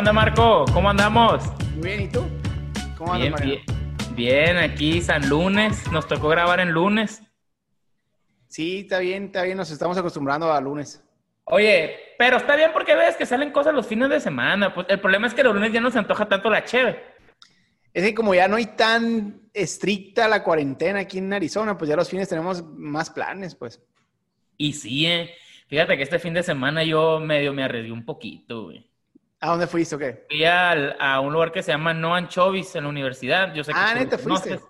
onda, Marco? ¿Cómo andamos? Muy bien, ¿y tú? ¿Cómo andas, bien, bien, bien, aquí San Lunes. Nos tocó grabar en lunes. Sí, está bien, está bien. Nos estamos acostumbrando a lunes. Oye, pero está bien porque ves que salen cosas los fines de semana. Pues el problema es que los lunes ya no se antoja tanto la cheve. Es que como ya no hay tan estricta la cuarentena aquí en Arizona, pues ya los fines tenemos más planes, pues. Y sí, eh. Fíjate que este fin de semana yo medio me arreglé un poquito, güey. ¿A dónde fuiste o qué? Fui a un lugar que se llama No Anchovis en la universidad. Yo sé que ah, neta, fuiste.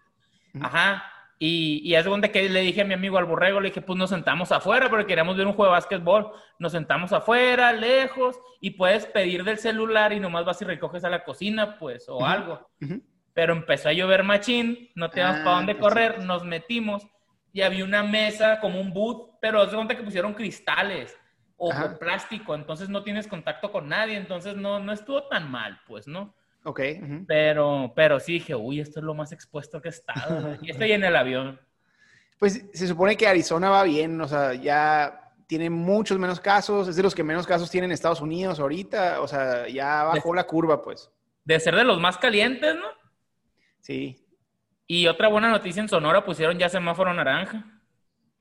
Ajá. Y, y hace que le dije a mi amigo al borrego, le dije, pues nos sentamos afuera porque queríamos ver un juego de básquetbol. Nos sentamos afuera, lejos, y puedes pedir del celular y nomás vas y recoges a la cocina, pues, o algo. Pero empezó a llover machín, no teníamos para dónde correr, nos metimos y había una mesa como un boot, pero hace cuenta que pusieron cristales o plástico, entonces no tienes contacto con nadie, entonces no, no estuvo tan mal, pues, ¿no? Ok. Pero, pero sí dije, uy, esto es lo más expuesto que he estado. y estoy en el avión. Pues se supone que Arizona va bien, o sea, ya tiene muchos menos casos, es de los que menos casos tienen Estados Unidos ahorita, o sea, ya bajó la curva, pues. De ser de los más calientes, ¿no? Sí. Y otra buena noticia en Sonora pusieron ya semáforo naranja.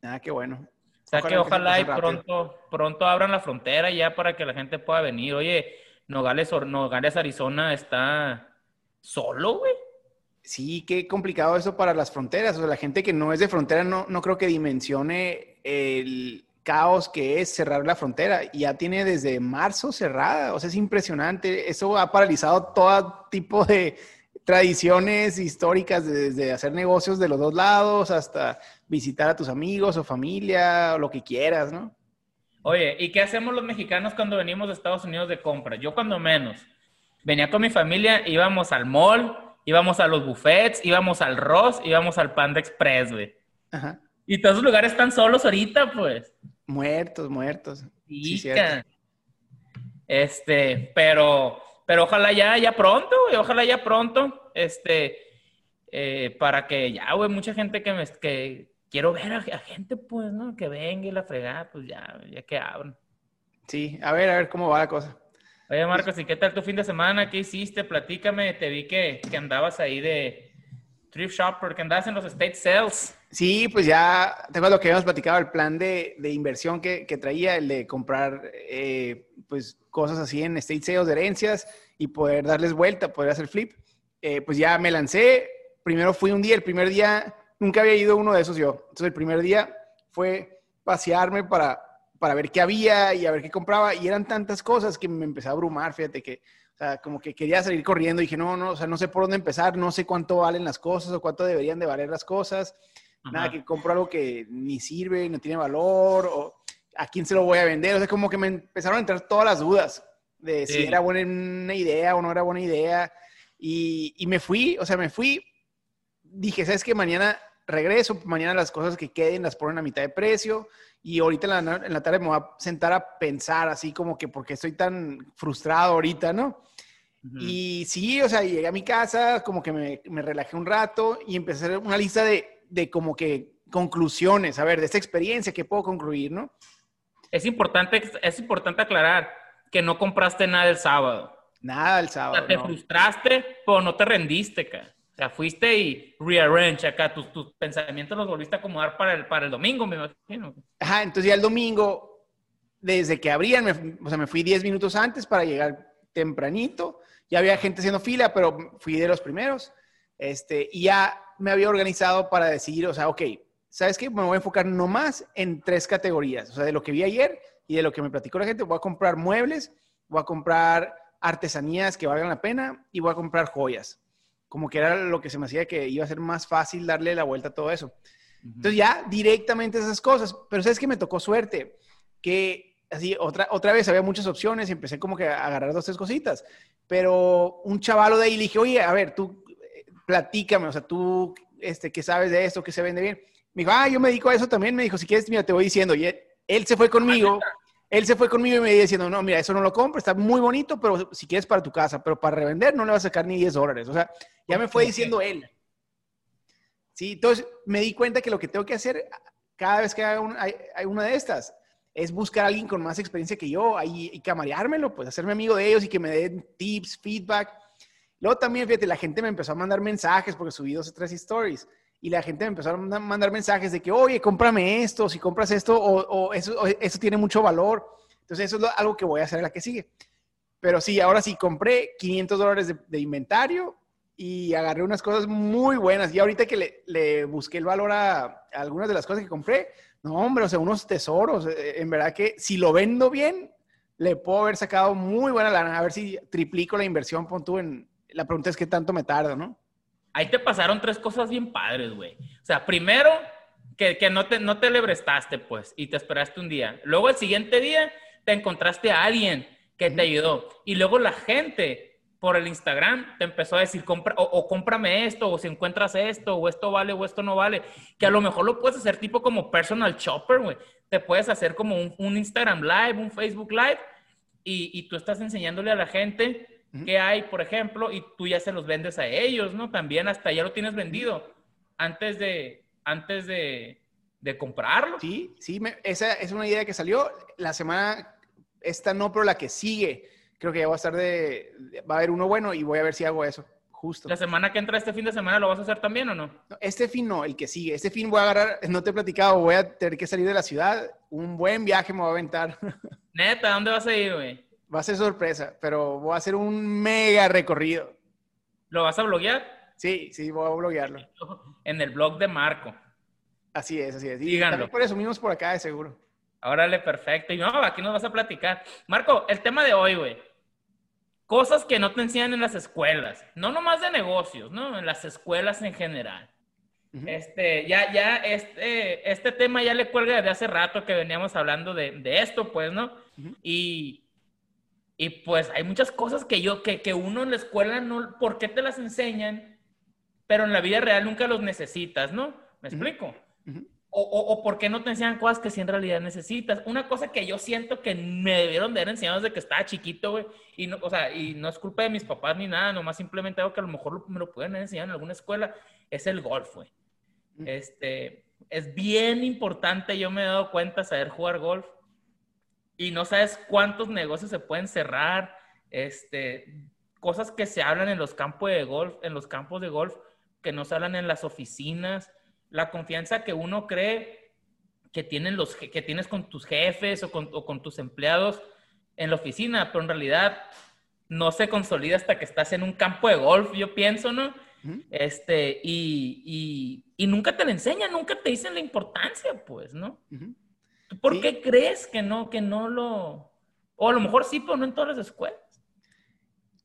Ah, qué bueno. O sea que ojalá y pronto, pronto abran la frontera ya para que la gente pueda venir. Oye, Nogales, Nogales, Arizona está solo, güey. Sí, qué complicado eso para las fronteras. O sea, la gente que no es de frontera no, no creo que dimensione el caos que es cerrar la frontera. Y ya tiene desde marzo cerrada. O sea, es impresionante. Eso ha paralizado todo tipo de tradiciones históricas, desde hacer negocios de los dos lados hasta visitar a tus amigos o familia, o lo que quieras, ¿no? Oye, ¿y qué hacemos los mexicanos cuando venimos de Estados Unidos de compra? Yo cuando menos. Venía con mi familia, íbamos al mall, íbamos a los buffets, íbamos al Ross, íbamos al Panda Express, güey. Ajá. Y todos los lugares están solos ahorita, pues. Muertos, muertos. Sí, este, pero, pero ojalá ya, ya pronto, güey, ojalá ya pronto, este, eh, para que ya, güey, mucha gente que me, que, quiero ver a, gente, pues, ¿no? Que venga y la fregada, pues ya, ya que abran. Sí, a ver, a ver cómo va la cosa. Oye, Marcos, ¿y qué tal tu fin de semana? ¿Qué hiciste? Platícame, te vi que, que andabas ahí de thrift shopper, que andabas en los estate sales. Sí, pues ya tengo lo que habíamos platicado, el plan de, de inversión que, que, traía, el de comprar eh, pues cosas así en estate sales de herencias y poder darles vuelta, poder hacer flip. Eh, pues ya me lancé, primero fui un día, el primer día nunca había ido a uno de esos yo. Entonces el primer día fue pasearme para, para ver qué había y a ver qué compraba. Y eran tantas cosas que me empecé a abrumar, fíjate que, o sea, como que quería salir corriendo y dije, no, no, o sea, no sé por dónde empezar, no sé cuánto valen las cosas o cuánto deberían de valer las cosas. Nada, que compro algo que ni sirve, no tiene valor, o a quién se lo voy a vender. O sea, como que me empezaron a entrar todas las dudas de si era buena idea o no era buena idea. Y, y me fui, o sea, me fui, dije, ¿sabes qué? Mañana regreso, mañana las cosas que queden las ponen a mitad de precio y ahorita en la, tarde me voy a sentar a pensar así como que porque estoy tan frustrado ahorita, ¿no? Y sí, o sea, llegué a mi casa, como que me, me, relajé un rato y empecé a hacer una lista de, de como que conclusiones, a ver, de esta experiencia que puedo concluir, ¿no? Es importante, es importante aclarar que no compraste nada el sábado. Nada el sábado. O sea, te frustraste, pero no te rendiste, cara sea, fuiste y rearrange acá, tus, tus pensamientos los volviste a acomodar para el, para el domingo, me imagino. Ajá, entonces ya el domingo, desde que abrían, me, o sea, me fui 10 minutos antes para llegar tempranito. Ya había gente haciendo fila, pero fui de los primeros. Este, y ya me había organizado para decir, o sea, ok, ¿sabes qué? Me voy a enfocar nomás en tres categorías. O sea, de lo que vi ayer y de lo que me platicó la gente, voy a comprar muebles, voy a comprar artesanías que valgan la pena y voy a comprar joyas como que era lo que se me hacía que iba a ser más fácil darle la vuelta a todo eso. Entonces ya directamente esas cosas, pero sabes que me tocó suerte, que así otra, otra vez había muchas opciones y empecé como que a agarrar dos, tres cositas, pero un chavalo de ahí le dije, oye, a ver, tú eh, platícame, o sea, tú, este, ¿qué sabes de esto? ¿Qué se vende bien? Me dijo, ah, yo me dedico a eso también, me dijo, si quieres, mira, te voy diciendo, y él se fue conmigo él se fue conmigo y me diciendo, no, mira, eso no lo compro, está muy bonito, pero si quieres para tu casa, pero para revender no le va a sacar ni 10 dólares. O sea, ya me fue diciendo él. Sí, entonces me di cuenta que lo que tengo que hacer cada vez que haga hay, una de estas es buscar a alguien con más experiencia que yo ahí, y camareármelo, pues hacerme amigo de ellos y que me den tips, feedback. Luego también, fíjate, la gente me empezó a mandar mensajes porque subí dos o tres stories y la gente me empezó a mandar mensajes de que, oye, cómprame esto, si compras esto, o, eso, eso, tiene mucho valor. Entonces, eso es algo que voy a hacer en la que sigue. Pero sí, ahora sí, compré 500 dólares de, inventario y agarré unas cosas muy buenas. Y ahorita que le, le busqué el valor a, a, algunas de las cosas que compré, no, hombre, o sea, unos tesoros. Eh, en verdad que si lo vendo bien, le puedo haber sacado muy buena lana. A ver si triplico la inversión, pon tú en... La pregunta es qué tanto me tardo, ¿no? Ahí te pasaron tres cosas bien padres, güey. O sea, primero, que, que, no, te, no te lebrestaste, pues, y te esperaste un día. Luego, el siguiente día, te encontraste a alguien que te ayudó. Y luego la gente por el Instagram te empezó a decir, compra, o, cómprame esto, o si encuentras esto, o esto vale, o esto no vale. Que a lo mejor lo puedes hacer tipo como personal shopper, güey. Te puedes hacer como un, un Instagram Live, un Facebook Live, y, y tú estás enseñándole a la gente ¿Qué hay, por ejemplo, y tú ya se los vendes a ellos, ¿no? También hasta ya lo tienes vendido antes de, antes de, de comprarlo. Sí, sí, esa es una idea que salió la semana, esta no, pero la que sigue. Creo que ya va a estar de, va a haber uno bueno y voy a ver si hago eso. Justo. ¿La semana que entra este fin de semana lo vas a hacer también o no? no? Este fin no, el que sigue. Este fin voy a agarrar, no te he platicado, voy a tener que salir de la ciudad. Un buen viaje me voy a aventar. Neta, ¿dónde vas a ir, güey? Va a ser sorpresa, pero voy a hacer un mega recorrido. ¿Lo vas a bloguear? Sí, sí, voy a bloguearlo. En el blog de Marco. Así es, así es. Y por eso mismos por acá, de seguro. Órale, perfecto. Y no, aquí nos vas a platicar. Marco, el tema de hoy, güey. Cosas que no te enseñan en las escuelas. No nomás de negocios, ¿no? En las escuelas en general. Este, ya, ya, este, este tema ya le cuelga desde hace rato que veníamos hablando de, de esto, pues, ¿no? Y y pues hay muchas cosas que yo, que, que uno en la escuela no, ¿por qué te las enseñan? Pero en la vida real nunca los necesitas, ¿no? ¿Me explico? o, o, o, por qué no te enseñan cosas que sí en realidad necesitas. Una cosa que yo siento que me debieron de haber enseñado desde que estaba chiquito, güey. Y no, o sea, y no es culpa de mis papás ni nada, nomás simplemente algo que a lo mejor me lo pueden enseñar en alguna escuela, es el golf, güey. Este, es bien importante, yo me he dado cuenta, saber jugar golf y no sabes cuántos negocios se pueden cerrar, este, cosas que se hablan en los campos de golf, en los campos de golf, que no se hablan en las oficinas, la confianza que uno cree que, tienen los, que tienes con tus jefes o con, o con tus empleados en la oficina, pero en realidad no se consolida hasta que estás en un campo de golf, yo pienso, ¿no? Este, y, y, y, nunca te lo enseñan, nunca te dicen la importancia, pues, ¿no? ¿Por qué crees que no, que no lo... O a lo mejor sí, pero no en todas las escuelas.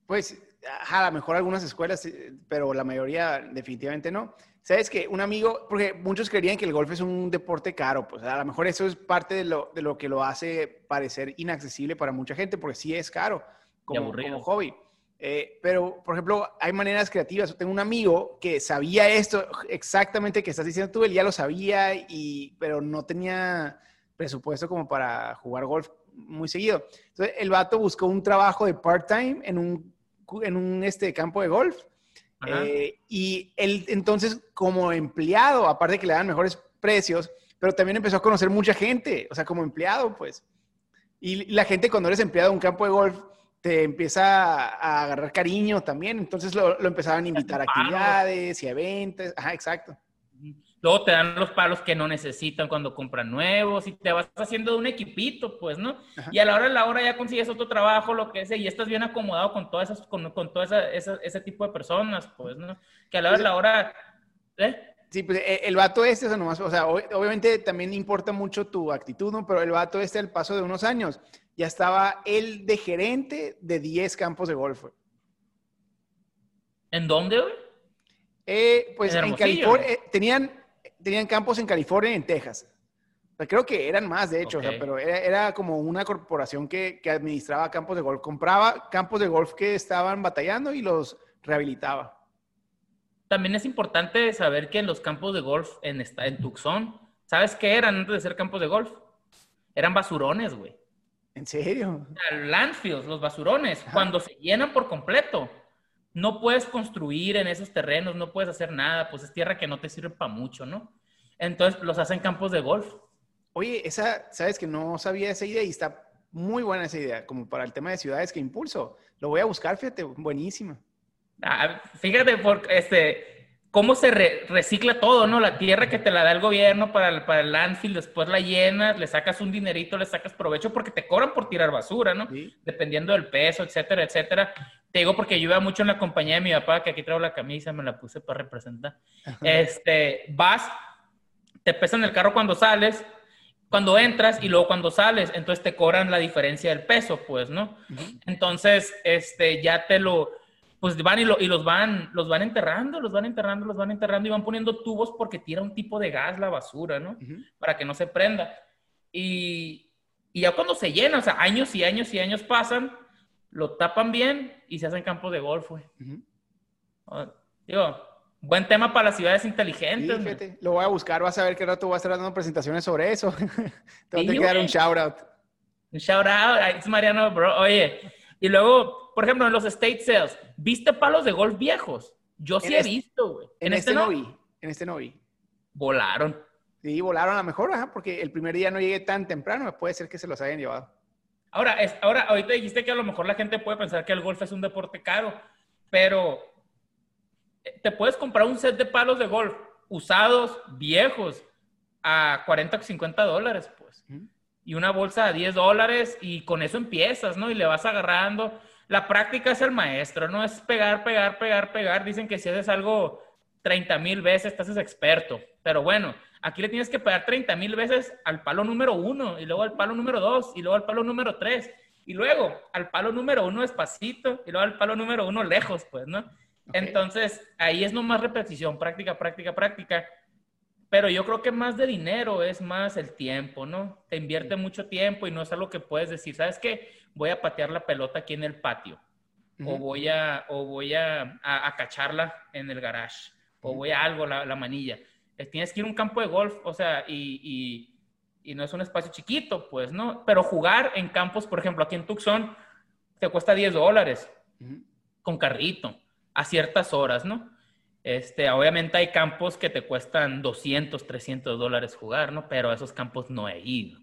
Pues a lo mejor algunas escuelas, eh, pero la mayoría definitivamente no. Sabes que un amigo, porque muchos creerían que el golf es un deporte caro, pues a lo mejor eso es parte de lo, de lo que lo hace parecer inaccesible para mucha gente, porque sí es caro como, como hobby. Eh, pero, por ejemplo, hay maneras creativas. tengo un amigo que sabía esto exactamente que estás diciendo tú, él ya lo sabía, y, pero no tenía presupuesto como para jugar golf muy seguido. Entonces, el vato buscó un trabajo de part-time en un, en un este, campo de golf. Eh, y él entonces, como empleado, aparte que le dan mejores precios, pero también empezó a conocer mucha gente, o sea, como empleado, pues. Y la gente cuando eres empleado de un campo de golf, te empieza a agarrar cariño también. Entonces lo, lo empezaban a invitar a actividades y eventos. Ajá, exacto. Luego te dan los palos que no necesitan cuando compran nuevos y te vas haciendo de un equipito, pues, ¿no? Y a la hora de la hora ya consigues otro trabajo, lo que sea, y estás bien acomodado con todas esas, con, con todo ese tipo de personas, pues, ¿no? Que a la hora de la hora... ¿eh? Sí, pues e, el vato este, o sea, nomás, o sea, obviamente también importa mucho tu actitud, ¿no? Pero el vato este, al paso de unos años, ya estaba él de gerente de 10 campos de golf. ¿En dónde, güey? Eh, pues en, California, eh, tenían tenían campos en California y en Texas. creo que eran más, de hecho, pero era, como una corporación que, administraba campos de golf. Compraba campos de golf que estaban batallando y los rehabilitaba. También es importante saber que en los campos de golf en, en Tucson, ¿sabes qué eran antes de ser campos de golf? Eran basurones, güey. ¿En serio? Landfills, los basurones, cuando se llenan por completo, no puedes construir en esos terrenos, no puedes hacer nada, pues es tierra que no te sirve para mucho, ¿no? Entonces los hacen campos de golf. Oye, esa, sabes que no sabía esa idea y está muy buena esa idea, como para el tema de ciudades que impulso. Lo voy a buscar, fíjate, buenísima. Ah, fíjate, porque este, cómo se recicla todo, ¿no? La tierra que te la da el gobierno para el, para el landfill, después la llenas, le sacas un dinerito, le sacas provecho porque te cobran por tirar basura, ¿no? Dependiendo del peso, etcétera, etcétera. Te digo porque yo iba mucho en la compañía de mi papá, que aquí traigo la camisa, me la puse para representar. Este, vas, te pesan el carro cuando sales, cuando entras y luego cuando sales, entonces te cobran la diferencia del peso, pues, ¿no? Entonces, este, ya te lo pues van y, los van, los van enterrando, los van enterrando, los van enterrando y van poniendo tubos porque tira un tipo de gas la basura, ¿no? Para que no se prenda. Y, ya cuando se llena, o sea, años y años y años pasan, lo tapan bien y se hacen campos de golf, güey. Digo, buen tema para las ciudades inteligentes. fíjate, lo voy a buscar, vas a ver qué rato voy a estar dando presentaciones sobre eso. Te voy a dar un shout out. Un shout out, es Mariano, bro. Oye, y luego, por ejemplo, en los state sales, ¿viste palos de golf viejos? Yo sí he visto, güey. En, este, este, no vi. En este no vi. Volaron. Sí, volaron a lo mejor, ajá, porque el primer día no llegué tan temprano, puede ser que se los hayan llevado. Ahora, es, ahora, ahorita dijiste que a lo mejor la gente puede pensar que el golf es un deporte caro, pero eh, te puedes comprar un set de palos de golf usados, viejos, a 40 o 50 dólares, pues y una bolsa de 10 dólares y con eso empiezas, ¿no? Y le vas agarrando. La práctica es el maestro, no es pegar, pegar, pegar, pegar. Dicen que si haces algo 30 mil veces, estás experto. Pero bueno, aquí le tienes que pegar 30 mil veces al palo número uno, y luego al palo número dos, y luego al palo número tres, y luego al palo número uno despacito, y luego al palo número uno lejos, pues, ¿no? Entonces, ahí es nomás repetición, práctica, práctica, práctica. Pero yo creo que más de dinero es más el tiempo, ¿no? Te invierte mucho tiempo y no es algo que puedes decir, ¿sabes qué? Voy a patear la pelota aquí en el patio. O voy a, o voy a, a, cacharla en el garage. O voy a algo, la, la, manilla. Eh, tienes que ir a un campo de golf, o sea, y, y, y, no es un espacio chiquito, pues, ¿no? Pero jugar en campos, por ejemplo, aquí en Tucson, te cuesta 10 dólares con carrito a ciertas horas, ¿no? Este, obviamente hay campos que te cuestan 200, 300 dólares jugar, ¿no? Pero a esos campos no he ido.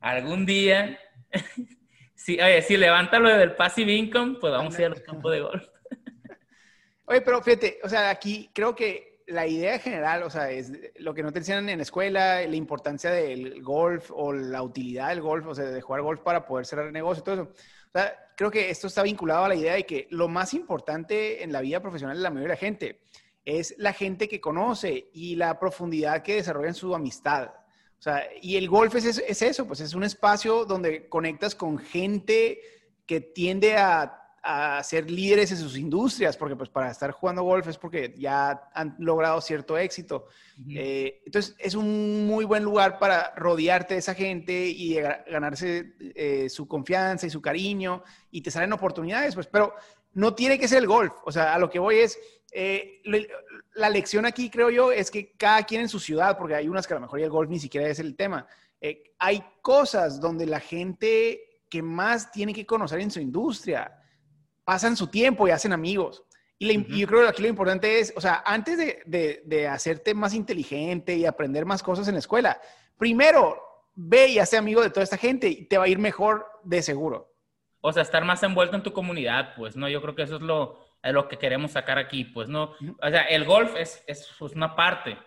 Algún día, si, oye, si levanta lo del passive income, pues vamos a ir a los campos de golf. oye, pero fíjate, o sea, aquí creo que la idea general, o sea, es lo que no te enseñan en la escuela, la importancia del golf o la utilidad del golf, o sea, de jugar golf para poder cerrar negocio, todo eso. Creo que esto está vinculado a la idea de que lo más importante en la vida profesional de la mayoría de la gente es la gente que conoce y la profundidad que desarrolla en su amistad. O sea, y el golf es, es eso, pues es un espacio donde conectas con gente que tiende a a ser líderes en sus industrias, porque pues para estar jugando golf es porque ya han logrado cierto éxito. Eh, entonces es un muy buen lugar para rodearte de esa gente y ganarse eh, su confianza y su cariño y te salen oportunidades, pues, pero no tiene que ser el golf. O sea, a lo que voy es, eh, la lección aquí creo yo es que cada quien en su ciudad, porque hay unas que a lo mejor el golf ni siquiera es el tema, hay cosas donde la gente que más tiene que conocer en su industria, pasan su tiempo y hacen amigos. Y, yo creo que aquí lo importante es, o sea, antes de, de, hacerte más inteligente y aprender más cosas en la escuela, primero ve y hazte amigo de toda esta gente y te va a ir mejor de seguro. O sea, estar más envuelto en tu comunidad, pues, ¿no? Yo creo que eso es lo, lo que queremos sacar aquí, pues, ¿no? O sea, el golf es, es pues, una parte.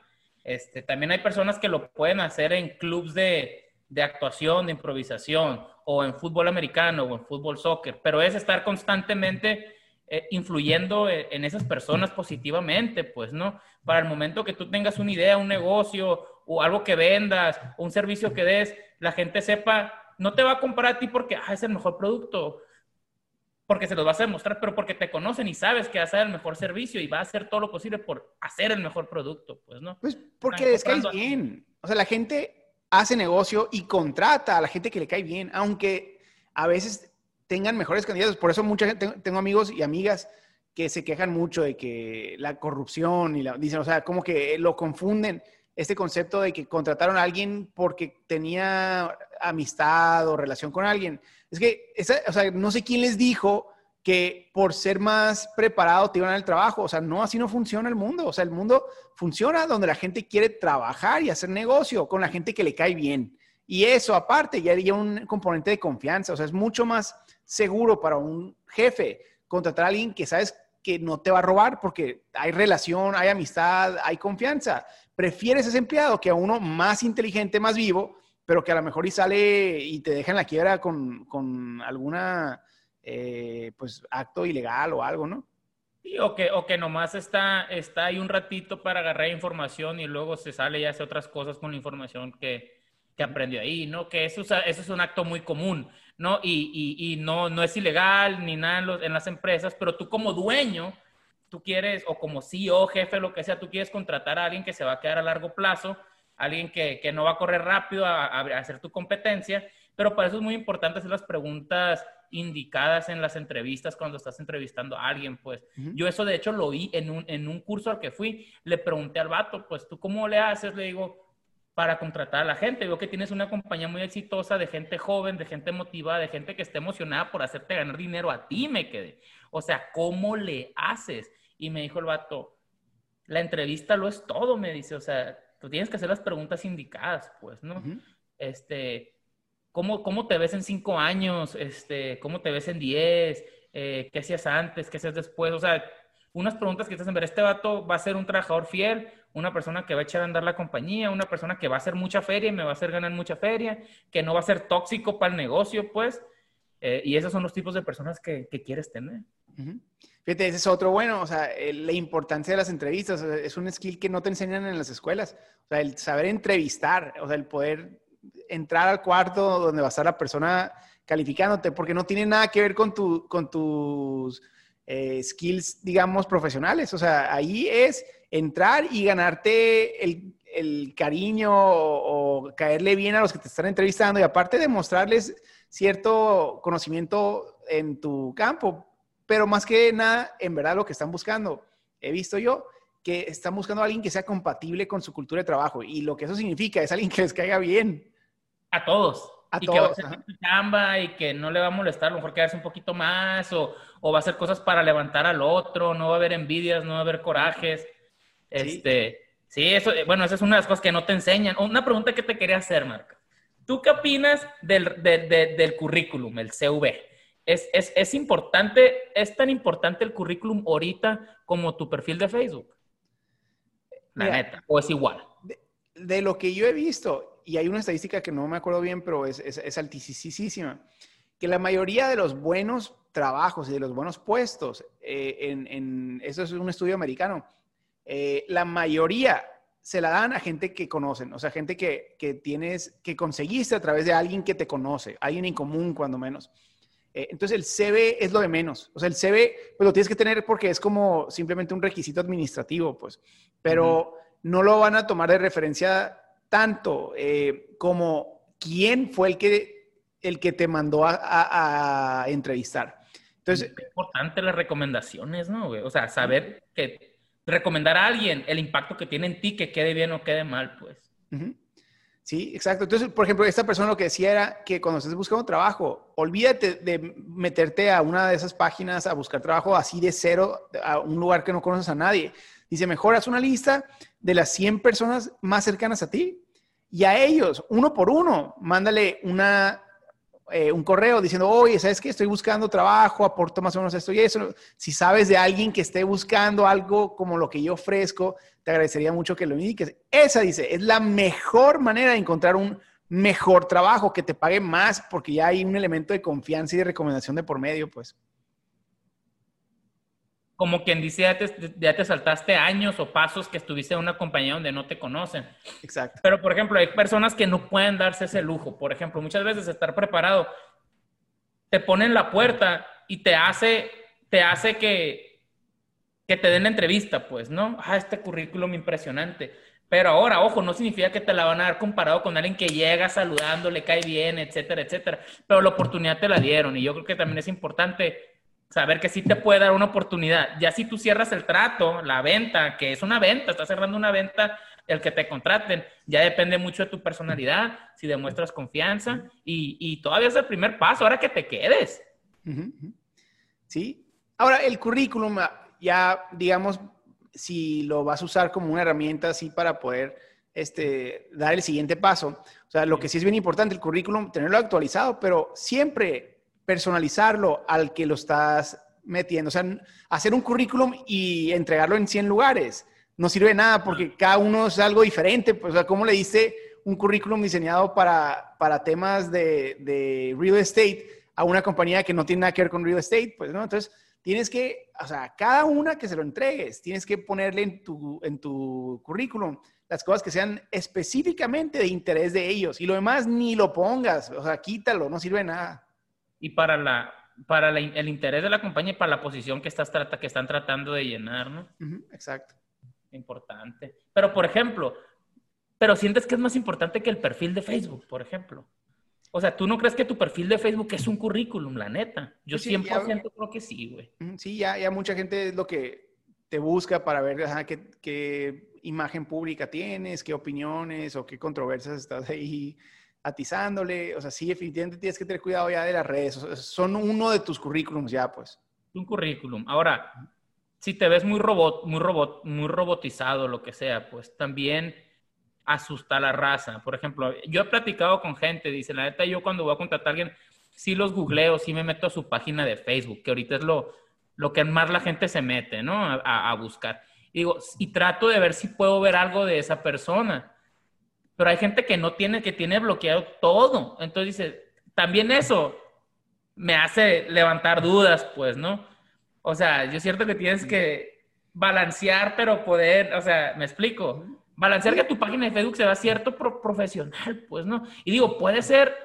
Este, también hay personas que lo pueden hacer en clubs de, de actuación, de improvisación, o en fútbol americano o en fútbol soccer, pero es estar constantemente eh, influyendo e, en esas personas positivamente, pues, ¿no? Para el momento que tú tengas una idea, un negocio o algo que vendas, o un servicio que des, la gente sepa, no te va a comprar a ti porque ah, es el mejor producto, porque se los vas a demostrar, pero porque te conocen y sabes que vas a dar el mejor servicio y va a hacer todo lo posible por hacer el mejor producto, pues, ¿no? Pues porque es que bien. O sea, la gente hace negocio y contrata a la gente que le cae bien, aunque a veces tengan mejores candidatos. Por eso mucha gente, tengo amigos y amigas que se quejan mucho de que la corrupción y la, dicen, o sea, como que lo confunden este concepto de que contrataron a alguien porque tenía amistad o relación con alguien. Es que, o sea, no sé quién les dijo que por ser más preparado te iban al trabajo. O sea, no, así no funciona el mundo. O sea, el mundo funciona donde la gente quiere trabajar y hacer negocio con la gente que le cae bien. Y eso, aparte, ya hay un componente de confianza. O sea, es mucho más seguro para un jefe contratar a alguien que sabes que no te va a robar porque hay relación, hay amistad, hay confianza. Prefieres ese empleado que a uno más inteligente, más vivo, pero que a lo mejor y sale y te deja en la quiebra con, con alguna eh, pues acto ilegal o algo, ¿no? Sí, o que, o que nomás está, está ahí un ratito para agarrar información y luego se sale y hace otras cosas con la información que, que aprendió ahí, ¿no? Que eso, eso es un acto muy común, ¿no? Y, y, no, no es ilegal ni nada en, las empresas, pero tú como dueño, tú quieres, o como CEO, jefe, lo que sea, tú quieres contratar a alguien que se va a quedar a largo plazo, alguien que, que no va a correr rápido a, a, hacer tu competencia, pero para eso es muy importante hacer las preguntas indicadas en las entrevistas cuando estás entrevistando a alguien, pues. Yo eso de hecho lo vi en un, en un curso al que fui, le pregunté al vato, pues, ¿tú cómo le haces? Le digo, para contratar a la gente. Veo que tienes una compañía muy exitosa de gente joven, de gente motivada, de gente que esté emocionada por hacerte ganar dinero a ti, me quedé. O sea, ¿cómo le haces? Y me dijo el vato, la entrevista lo es todo, me dice. O sea, tú tienes que hacer las preguntas indicadas, pues, ¿no? Este, ¿Cómo, ¿Cómo te ves en cinco años? Este, ¿Cómo te ves en diez? Eh, ¿Qué hacías antes? ¿Qué hacías después? O sea, unas preguntas que te hacen ver, este vato va a ser un trabajador fiel, una persona que va a echar a andar la compañía, una persona que va a hacer mucha feria y me va a hacer ganar mucha feria, que no va a ser tóxico para el negocio, pues. Eh, y esos son los tipos de personas que, que quieres tener. Fíjate, ese es otro bueno, o sea, la importancia de las entrevistas, es un skill que no te enseñan en las escuelas, o sea, el saber entrevistar, o sea, el poder entrar al cuarto donde va a estar la persona calificándote, porque no tiene nada que ver con, tu, con tus eh, skills, digamos, profesionales. O sea, ahí es entrar y ganarte el, el cariño o, caerle bien a los que te están entrevistando y aparte de mostrarles cierto conocimiento en tu campo, pero más que nada, en verdad lo que están buscando, he visto yo, que están buscando a alguien que sea compatible con su cultura de trabajo y lo que eso significa es alguien que les caiga bien. A todos. A y que va a hacer chamba y que no le va a molestar, a lo mejor quedarse un poquito más o, o, va a hacer cosas para levantar al otro, no va a haber envidias, no va a haber corajes. Este, sí, eso, bueno, esa es una de las cosas que no te enseñan. Una pregunta que te quería hacer, Marco. ¿Tú qué opinas del, del currículum, el CV? ¿Es, es, es, importante, es tan importante el currículum ahorita como tu perfil de Facebook? La neta, o es igual. De, de, lo que yo he visto, y hay una estadística que no me acuerdo bien, pero es, es, altísima, que la mayoría de los buenos trabajos y de los buenos puestos, eh, en, en, eso es un estudio americano, eh, la mayoría se la dan a gente que conocen, o sea, gente que, que, tienes, que conseguiste a través de alguien que te conoce, alguien en común cuando menos. Eh, entonces el CV es lo de menos, o sea, el CV pues lo tienes que tener porque es como simplemente un requisito administrativo, pues, pero no lo van a tomar de referencia tanto eh, como quién fue el que, el que te mandó a, entrevistar. Entonces, es importante las recomendaciones, ¿no? O sea, saber que recomendar a alguien el impacto que tiene en ti, que quede bien o quede mal, pues. Sí, exacto. Entonces, por ejemplo, esta persona lo que decía era que cuando estés buscando trabajo, olvídate de meterte a una de esas páginas a buscar trabajo así de cero, a un lugar que no conoces a nadie. Dice, mejor haz una lista de las 100 personas más cercanas a ti y a ellos, uno por uno, mándale una, eh, un correo diciendo, oye, ¿sabes qué? Estoy buscando trabajo, aporto más o menos esto y eso. Si sabes de alguien que esté buscando algo como lo que yo ofrezco, te agradecería mucho que lo indiques. Esa, dice, es la mejor manera de encontrar un mejor trabajo, que te pague más, porque ya hay un elemento de confianza y de recomendación de por medio, pues como quien dice, ya te, ya te, saltaste años o pasos que estuviste en una compañía donde no te conocen. Exacto. Pero, por ejemplo, hay personas que no pueden darse ese lujo. Por ejemplo, muchas veces estar preparado te pone en la puerta y te hace, te hace que, que te den la entrevista, pues, ¿no? Ah, este currículum impresionante. Pero ahora, ojo, no significa que te la van a dar comparado con alguien que llega saludando, le cae bien, etcétera, etcétera. Pero la oportunidad te la dieron y yo creo que también es importante saber que sí te puede dar una oportunidad. Ya si tú cierras el trato, la venta, que es una venta, estás cerrando una venta, el que te contraten, ya depende mucho de tu personalidad, si demuestras confianza y, y todavía es el primer paso, ahora que te quedes. ¿Sí? Ahora, el currículum, ah, ya digamos, si lo vas a usar como una herramienta así para poder este, dar el siguiente paso. O sea, lo que sí es bien importante, el currículum, tenerlo actualizado, pero siempre personalizarlo al que lo estás metiendo. O sea, hacer un currículum y entregarlo en 100 lugares no sirve de nada porque cada uno es algo diferente. Pues, o sea, ¿cómo le dice un currículum diseñado para, para temas de, de, real estate a una compañía que no tiene nada que ver con real estate? Pues, ¿no? Entonces, tienes que, o sea, cada una que se lo entregues, tienes que ponerle en tu, en tu currículum las cosas que sean específicamente de interés de ellos y lo demás ni lo pongas, o sea, quítalo, no sirve de nada. Y para la, para el interés de la compañía y para la posición que, estás trata, que están tratando de llenar, ¿no? exacto. Importante. Pero, por ejemplo, pero sientes que es más importante que el perfil de Facebook, por ejemplo. O sea, ¿tú no crees que tu perfil de Facebook es un currículum, la neta? Yo sí, 100% creo que sí, güey. Sí, ya, ya mucha gente es lo que te busca para ver qué, qué, imagen pública tienes, qué opiniones o qué controversias estás ahí atizándole. O sea, sí, definitivamente tienes que tener cuidado ya de las redes. son uno de tus currículums ya, pues. Un currículum. Ahora, si te ves muy robot, muy robot, muy robotizado, lo que sea, pues también asusta a la raza. Por ejemplo, yo he platicado con gente, dice, la neta, yo cuando voy a contratar a alguien, sí los googleo, sí me meto a su página de Facebook, que ahorita es lo, lo que más la gente se mete, ¿no? A, buscar. Y digo, y trato de ver si puedo ver algo de esa persona. Pero hay gente que no tiene, que tiene bloqueado todo. Entonces también eso me hace levantar dudas, pues, ¿no? O sea, yo siento que tienes que balancear, pero poder, o sea, me explico. Balancear que tu página de Facebook se cierto profesional, pues, ¿no? Y digo, puede ser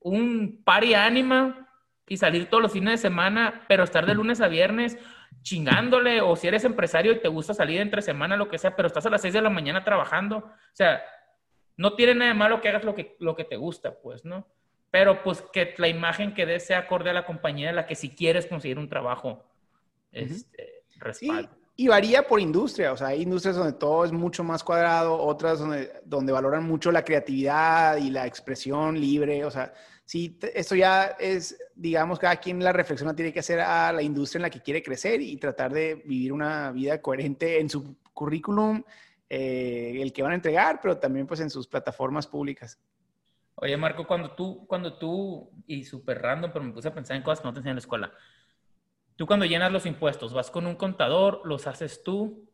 un party anima y salir todos los fines de semana, pero estar de lunes a viernes chingándole, o si eres empresario y te gusta salir entre semana, lo que sea, pero estás a las 6 de la mañana trabajando, o sea, no tiene nada de malo que hagas lo que, lo que te gusta, pues, ¿no? Pero pues que la imagen que des sea acorde a la compañía de la que si quieres conseguir un trabajo, este, respaldo. y varía por industria, o sea, hay industrias donde todo es mucho más cuadrado, otras donde, donde valoran mucho la creatividad y la expresión libre, o sea, sí, esto ya es, digamos, cada quien la reflexión tiene que hacer a la industria en la que quiere crecer y tratar de vivir una vida coherente en su currículum, eh, el que van a entregar, pero también pues en sus plataformas públicas. Oye, Marco, cuando tú, cuando tú, y súper random, pero me puse a pensar en cosas que no te enseñan en la escuela. Tú cuando llenas los impuestos, ¿vas con un contador? ¿Los haces tú?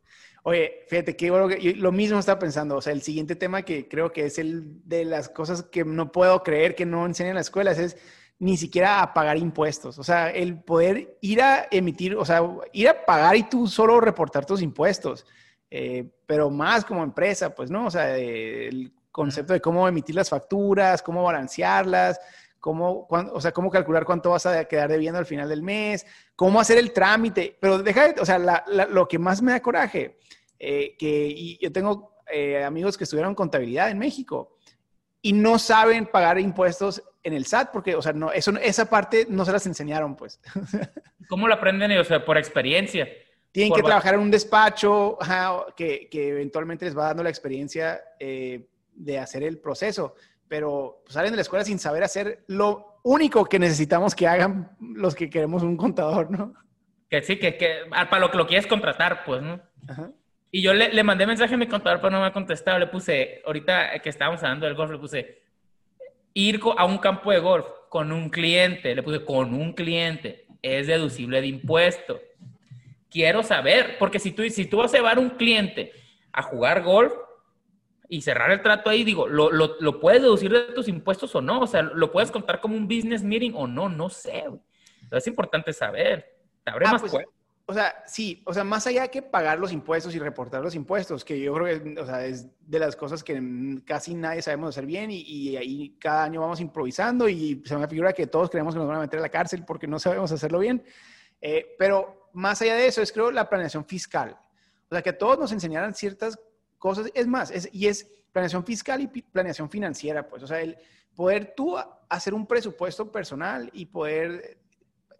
Oye, fíjate que lo mismo estaba pensando. O sea, el siguiente tema que creo que es el de las cosas que no puedo creer que no enseñan en las escuelas es ni siquiera a pagar impuestos. O sea, el poder ir a emitir, o sea, ir a pagar y tú solo reportar tus impuestos. Eh, pero más como empresa, pues, ¿no? O sea, el concepto de cómo emitir las facturas, cómo balancearlas, cómo, o sea, cómo calcular cuánto vas a quedar debiendo al final del mes, cómo hacer el trámite. Pero deja, o sea, lo que más me da coraje, eh, que yo tengo eh, amigos que estudiaron contabilidad en México y no saben pagar impuestos en el SAT porque, o sea, no, eso, esa parte no se las enseñaron, pues. ¿Cómo lo aprenden? O sea, por experiencia. Tienen que trabajar en un despacho que, que, eventualmente les va dando la experiencia eh, de hacer el proceso pero pues, salen de la escuela sin saber hacer lo único que necesitamos que hagan los que queremos un contador, ¿no? Que sí, que, que ah, para lo que lo quieres contratar, pues, ¿no? Y yo le, le, mandé mensaje a mi contador, pero no me ha contestado. Le puse, ahorita que estábamos hablando del golf, le puse ir a un campo de golf con un cliente. Le puse con un cliente. Es deducible de impuesto. Quiero saber, porque si tú, si tú vas a llevar un cliente a jugar golf, y cerrar el trato ahí, digo, ¿lo, lo, puedes deducir de tus impuestos o no? O sea, ¿lo puedes contar como un business meeting o no? No sé, Es importante saber. Te abre ah, más pues, O sea, sí, o sea, más allá que pagar los impuestos y reportar los impuestos, que yo creo que o sea, es de las cosas que casi nadie sabemos hacer bien y, y ahí cada año vamos improvisando y se me figura que todos creemos que nos van a meter a la cárcel porque no sabemos hacerlo bien. Eh, pero más allá de eso, es creo la planeación fiscal. O sea, que todos nos enseñaran ciertas cosas. Es más, es, y es planeación fiscal y planeación financiera, pues, o sea, el poder tú hacer un presupuesto personal y poder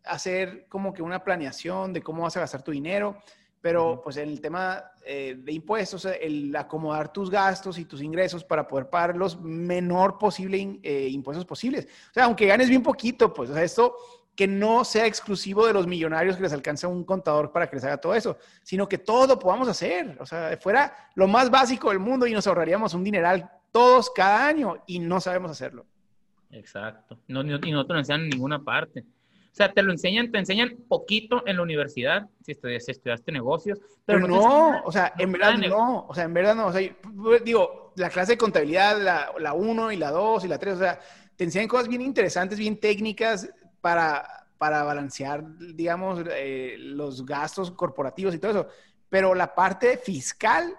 hacer como que una planeación de cómo vas a gastar tu dinero, pero pues en el tema eh, de impuestos, el acomodar tus gastos y tus ingresos para poder pagar los menor posible eh, impuestos posibles. O sea, aunque ganes bien poquito, pues, o sea, esto que no sea exclusivo de los millonarios que les alcanza un contador para que les haga todo eso, sino que todo lo podamos hacer. O sea, fuera lo más básico del mundo y nos ahorraríamos un dineral todos cada año y no sabemos hacerlo. Exacto. No, y no te lo enseñan en ninguna parte. O sea, te lo enseñan, te enseñan poquito en la universidad, si, estudiaste, negocios. Pero, no, o sea, en verdad no, o sea, en verdad no. O sea, digo, la clase de contabilidad, la 1 y la 2 y la 3, o sea, te enseñan cosas bien interesantes, bien técnicas, para, para balancear, digamos, eh, los gastos corporativos y todo eso. Pero la parte fiscal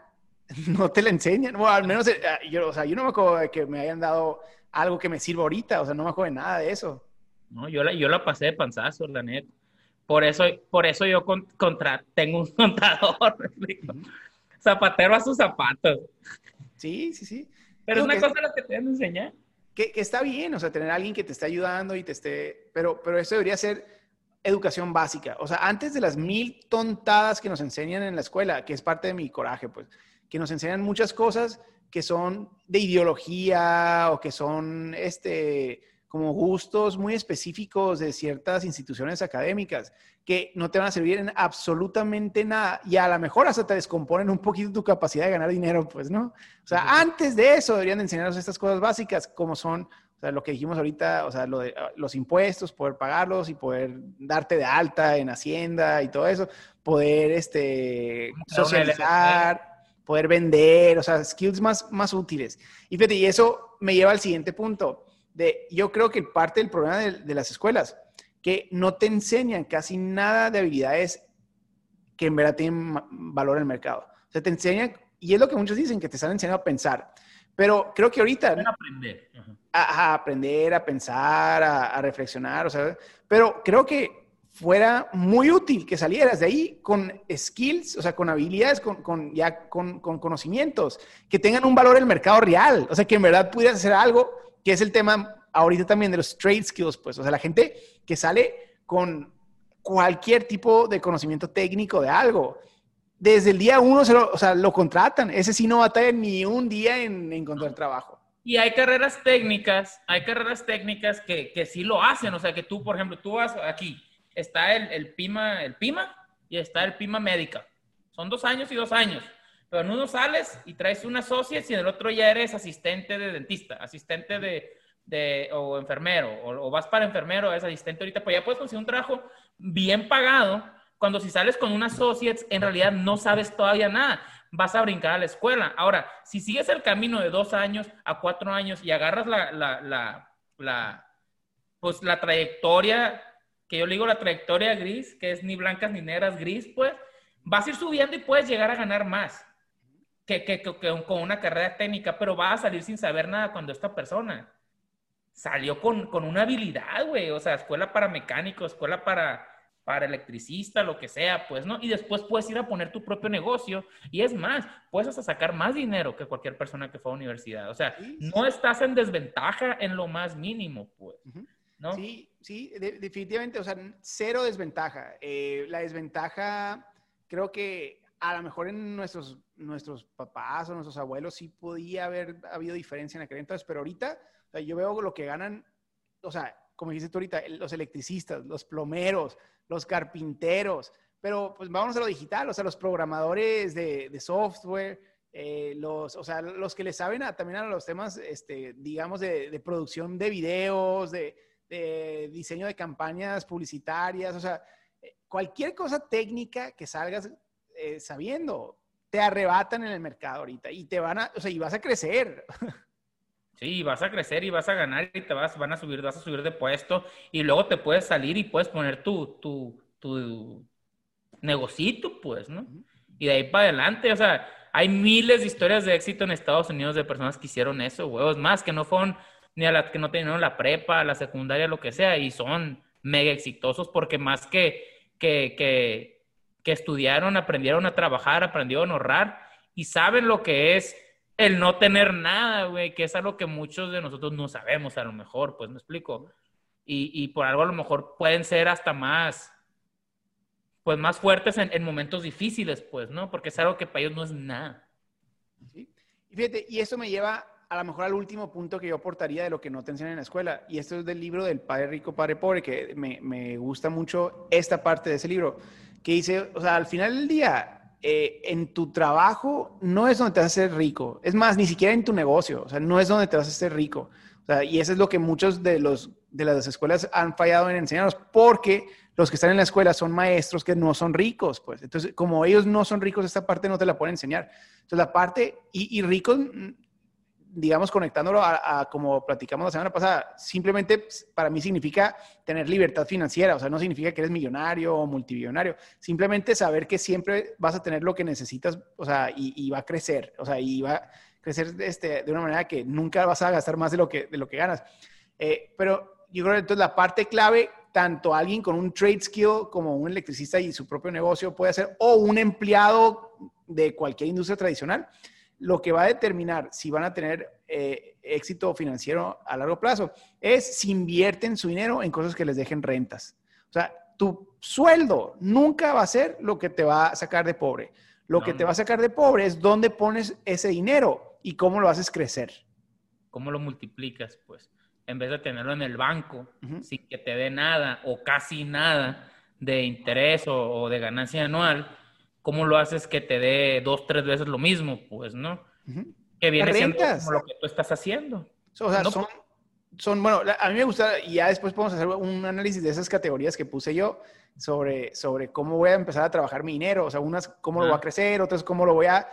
no te la enseñan. Bueno, al menos eh, yo, o sea, yo no me acuerdo de que me hayan dado algo que me sirva ahorita. O sea, no me acuerdo de nada de eso. No, yo la, yo la pasé de panzazo, la neta. Por eso, por eso yo contra, tengo un contador. Zapatero a sus zapatos. Sí, sí, sí. Pero es una cosa la que te van a enseñar que, está bien, o sea, tener alguien que te esté ayudando y te esté, pero, pero eso debería ser educación básica. O sea, antes de las mil tontadas que nos enseñan en la escuela, que es parte de mi coraje, pues, que nos enseñan muchas cosas que son de ideología o que son, este, como gustos muy específicos de ciertas instituciones académicas que no te van a servir en absolutamente nada y a lo mejor hasta te descomponen un poquito tu capacidad de ganar dinero, pues, ¿no? O sea, antes de eso deberían enseñarnos estas cosas básicas como son, o sea, lo que dijimos ahorita, o sea, lo de, ah, los impuestos, poder pagarlos y poder darte de alta en Hacienda y todo eso, poder, este, socializar, poder vender, o sea, skills más, más útiles. Y fíjate, y eso me lleva al siguiente punto yo creo que parte del problema de, las escuelas, que no te enseñan casi nada de habilidades que en verdad tienen valor en el mercado. O sea, te enseñan, y es lo que muchos dicen, que te están enseñando a pensar. Pero creo que ahorita... A aprender. A, aprender, a pensar, a, reflexionar, o sea, pero creo que fuera muy útil que salieras de ahí con skills, o sea, con habilidades, con, con ya con, con, conocimientos que tengan un valor en el mercado real, o sea, que en verdad pudieras hacer algo que es el tema ahorita también de los trade skills, pues, o sea, la gente que sale con cualquier tipo de conocimiento técnico de algo. Desde el día uno se lo, o sea, lo contratan. Ese sí no batalla ni un día en encontrar trabajo. Y hay carreras técnicas, hay carreras técnicas que, que sí lo hacen. O sea, que tú, por ejemplo, tú vas aquí, está el, el, PIMA, el PIMA y está el PIMA médica. Son dos años y dos años. Pero en uno sales y traes una socia y en el otro ya eres asistente de dentista, asistente de, de o enfermero, o, vas para enfermero, es asistente ahorita, pues ya puedes conseguir un trabajo bien pagado, cuando si sales con una associates, en realidad no sabes todavía nada, vas a brincar a la escuela. Ahora, si sigues el camino de dos años a cuatro años y agarras la, la, la, la pues la trayectoria, que yo le digo la trayectoria gris, que es ni blancas ni negras, gris, pues, vas a ir subiendo y puedes llegar a ganar más que, que, que, con una carrera técnica, pero va a salir sin saber nada cuando esta persona salió con, con una habilidad, güey, o sea, escuela para mecánico, escuela para, para electricista, lo que sea, pues, ¿no? Y después puedes ir a poner tu propio negocio y es más, puedes hasta sacar más dinero que cualquier persona que fue a universidad. O sea, no estás en desventaja en lo más mínimo, pues. ¿no? Sí, sí, definitivamente, o sea, cero desventaja. Eh, la desventaja, creo que a lo mejor en nuestros, nuestros papás o nuestros abuelos sí podía haber habido diferencia en aquel entonces, pero ahorita yo veo lo que ganan, o sea, como dices tú ahorita, los electricistas, los plomeros, los carpinteros, pero pues vamos a lo digital, o sea, los programadores de, software, eh, los, o sea, los que le saben también a los temas, este, digamos, de, de producción de videos, de, de, diseño de campañas publicitarias, o sea, eh, cualquier cosa técnica que salgas eh, sabiendo, te arrebatan en el mercado ahorita y te van a, o sea, y vas a crecer. Sí, vas a crecer y vas a ganar y te vas, van a subir, vas a subir de puesto y luego te puedes salir y puedes poner tu, tu, tu negocito, pues, ¿no? Y de ahí para adelante, o sea, hay miles de historias de éxito en Estados Unidos de personas que hicieron eso, huevos, más que no fueron ni a las que no tenían la prepa, la secundaria, lo que sea, y son mega exitosos porque más que, que, que que estudiaron, aprendieron a trabajar, aprendieron a ahorrar y saben lo que es el no tener nada, güey, que es algo que muchos de nosotros no sabemos a lo mejor, pues me explico. Y, y por algo a lo mejor pueden ser hasta más, pues más fuertes en, momentos difíciles, pues, ¿no? Porque es algo que para ellos no es nada. Y fíjate, y eso me lleva a lo mejor al último punto que yo aportaría de lo que no te enseñan en la escuela. Y esto es del libro del Padre Rico, Padre Pobre, que me, me gusta mucho esta parte de ese libro, que dice, o sea, al final del día, eh, en tu trabajo no es donde te vas a hacer rico. Es más, ni siquiera en tu negocio, o sea, no es donde te vas a hacer rico. O sea, y eso es lo que muchos de, los, de las escuelas han fallado en enseñarnos, porque los que están en la escuela son maestros que no son ricos, pues. Entonces, como ellos no son ricos, esta parte no te la pueden enseñar. Entonces, la parte, y, y ricos digamos, conectándolo a, como platicamos la semana pasada, simplemente pues, para mí significa tener libertad financiera, o sea, no significa que eres millonario o multimillonario, simplemente saber que siempre vas a tener lo que necesitas, o sea, y, va a crecer, o sea, y va a crecer este, de una manera que nunca vas a gastar más de lo que, de lo que ganas. Eh, pero yo creo que entonces la parte clave, tanto alguien con un trade skill como un electricista y su propio negocio puede hacer, o un empleado de cualquier industria tradicional, lo que va a determinar si van a tener eh, éxito financiero a largo plazo es si invierten su dinero en cosas que les dejen rentas. O sea, tu sueldo nunca va a ser lo que te va a sacar de pobre. Lo que te va a sacar de pobre es dónde pones ese dinero y cómo lo haces crecer. ¿Cómo lo multiplicas? Pues en vez de tenerlo en el banco sin que te dé nada o casi nada de interés o de ganancia anual, ¿cómo lo haces que te dé dos, tres veces lo mismo? Pues, ¿no? Que viene siendo como lo que tú estás haciendo. O sea, son, son, bueno, a mí me gusta, y ya después podemos hacer un análisis de esas categorías que puse yo sobre, sobre cómo voy a empezar a trabajar mi dinero. O sea, unas cómo lo voy a crecer, otras cómo lo voy a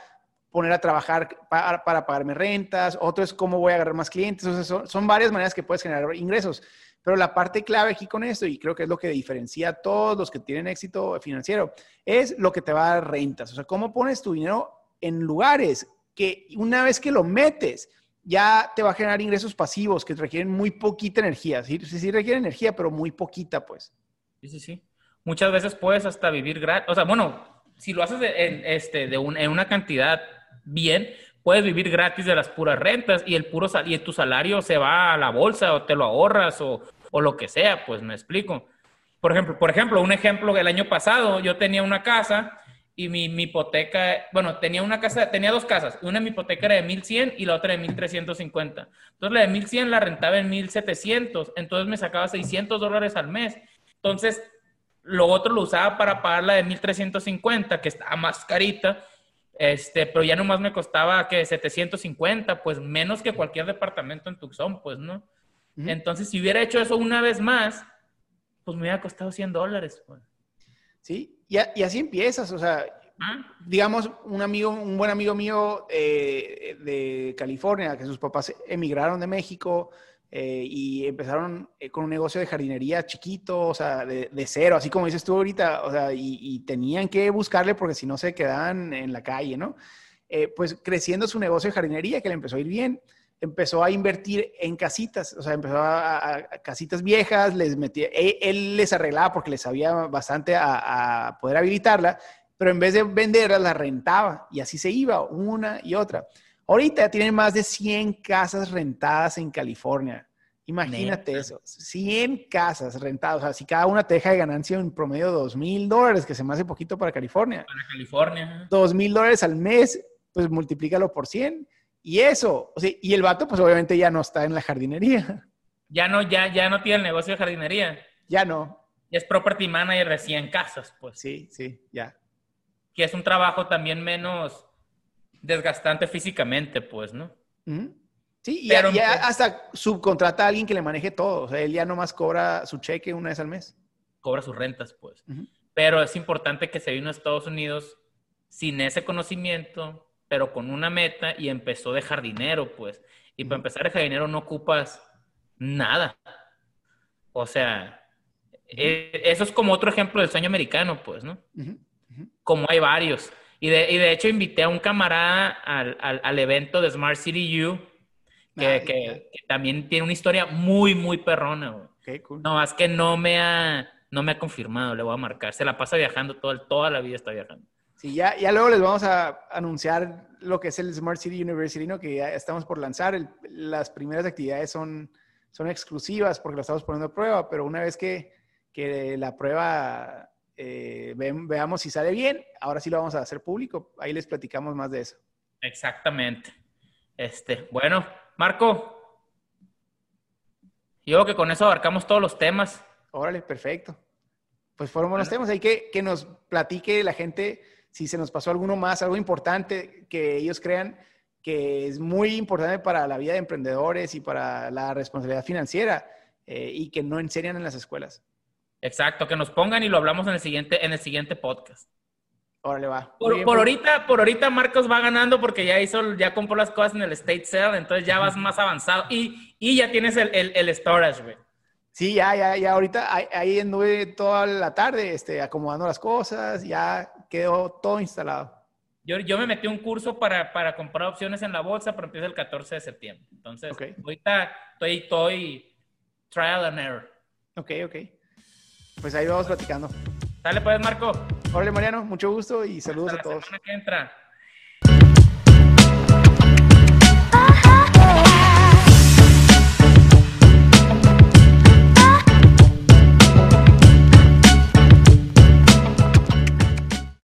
poner a trabajar para, para pagarme rentas, otro es cómo voy a agarrar más clientes. O sea, son, son varias maneras que puedes generar ingresos. Pero la parte clave aquí con esto, y creo que es lo que diferencia a todos los que tienen éxito financiero, es lo que te va a dar rentas. O sea, cómo pones tu dinero en lugares que una vez que lo metes, ya te va a generar ingresos pasivos que requieren muy poquita energía. Sí, sí, requiere energía, pero muy poquita, pues. Sí, sí, sí. Muchas veces puedes hasta vivir gratis. O sea, bueno, si lo haces en, este, de en una cantidad bien, puedes vivir gratis de las puras rentas y el puro y tu salario se va a la bolsa o te lo ahorras o, o lo que sea, pues me explico. Por ejemplo, por ejemplo, un ejemplo, el año pasado yo tenía una casa y mi, hipoteca, bueno, tenía una casa, tenía dos casas, una mi hipoteca era de 1100 y la otra de 1350. Entonces la de 1100 la rentaba en 1700, entonces me sacaba 600 dólares al mes. Entonces, lo otro lo usaba para pagar la de 1350, que estaba más carita, este, pero ya nomás me costaba que 750, pues menos que cualquier departamento en Tucson, pues, ¿no? Entonces, si hubiera hecho eso una vez más, pues me hubiera costado 100 dólares. Pues. Sí, y, así empiezas, o sea, ah. digamos, un amigo, un buen amigo mío eh, de California, que sus papás emigraron de México eh, y empezaron eh, con un negocio de jardinería chiquito, o sea, de, cero, así como dices tú ahorita, o sea, y, y, tenían que buscarle porque si no se quedaban en la calle, ¿no? pues creciendo su negocio de jardinería, que le empezó a ir bien empezó a invertir en casitas, o sea, empezó a, casitas viejas, les metía, él, les arreglaba porque les sabía bastante a, poder habilitarla, pero en vez de venderla, la rentaba y así se iba, una y otra. Ahorita tienen más de 100 casas rentadas en California. Imagínate eso, 100 casas rentadas, o sea, si cada una te deja de ganancia un promedio de 2 mil dólares, que se me hace poquito para California. Para California. 2 mil dólares al mes, pues multiplícalo por 100 y eso, o sea, y el vato pues obviamente ya no está en la jardinería. Ya no, ya, ya no tiene el negocio de jardinería. Ya no. es property manager recién casas, pues. Sí, sí, ya. Que es un trabajo también menos desgastante físicamente, pues, ¿no? Sí, y ya, hasta subcontrata a alguien que le maneje todo. O sea, él ya nomás cobra su cheque una vez al mes. Cobra sus rentas, pues. Pero es importante que se vino a Estados Unidos sin ese conocimiento, pero con una meta y empezó de jardinero, pues. Y para empezar de jardinero no ocupas nada. O sea, e, eso es como otro ejemplo del sueño americano, pues, ¿no? Como hay varios. Y de, y de, hecho invité a un camarada al, al, evento de Smart City U, que, que, también tiene una historia muy, muy perrona. No, es que no me, ha, no me ha confirmado, le voy a marcar. Se la pasa viajando, todo, toda la vida está viajando. Sí, ya, ya luego les vamos a anunciar lo que es el Smart City University, ¿no? que ya estamos por lanzar. las primeras actividades son, son exclusivas porque lo estamos poniendo a prueba, pero una vez que, que la prueba eh, veamos si sale bien, ahora sí lo vamos a hacer público. Ahí les platicamos más de eso. Exactamente. Este, bueno, Marco, yo creo que con eso abarcamos todos los temas. Órale, perfecto. Pues fueron buenos temas. Hay que que nos platique la gente si se nos pasó alguno más, algo importante que ellos crean que es muy importante para la vida de emprendedores y para la responsabilidad financiera eh, y que no enseñan en las escuelas. Exacto, que nos pongan y lo hablamos en el siguiente, en el siguiente podcast. Órale, va. Por, por ahorita, por ahorita Marcos va ganando porque ya hizo, ya compró las cosas en el State Sale, entonces ya vas más avanzado y, y ya tienes el, el, el storage, güey. Sí, ya, ya, ya. Ahorita ahí, ahí anduve toda la tarde este, acomodando las cosas, ya quedó todo instalado. Yo, yo me metí un curso para, para comprar opciones en la bolsa, pero empieza el 14 de septiembre. Entonces, Ok. ahorita estoy, estoy trial and error. Ok, ok. Pues ahí vamos platicando. Dale pues, Marco. Órale, Mariano, mucho gusto y saludos Hasta a la todos. semana que entra.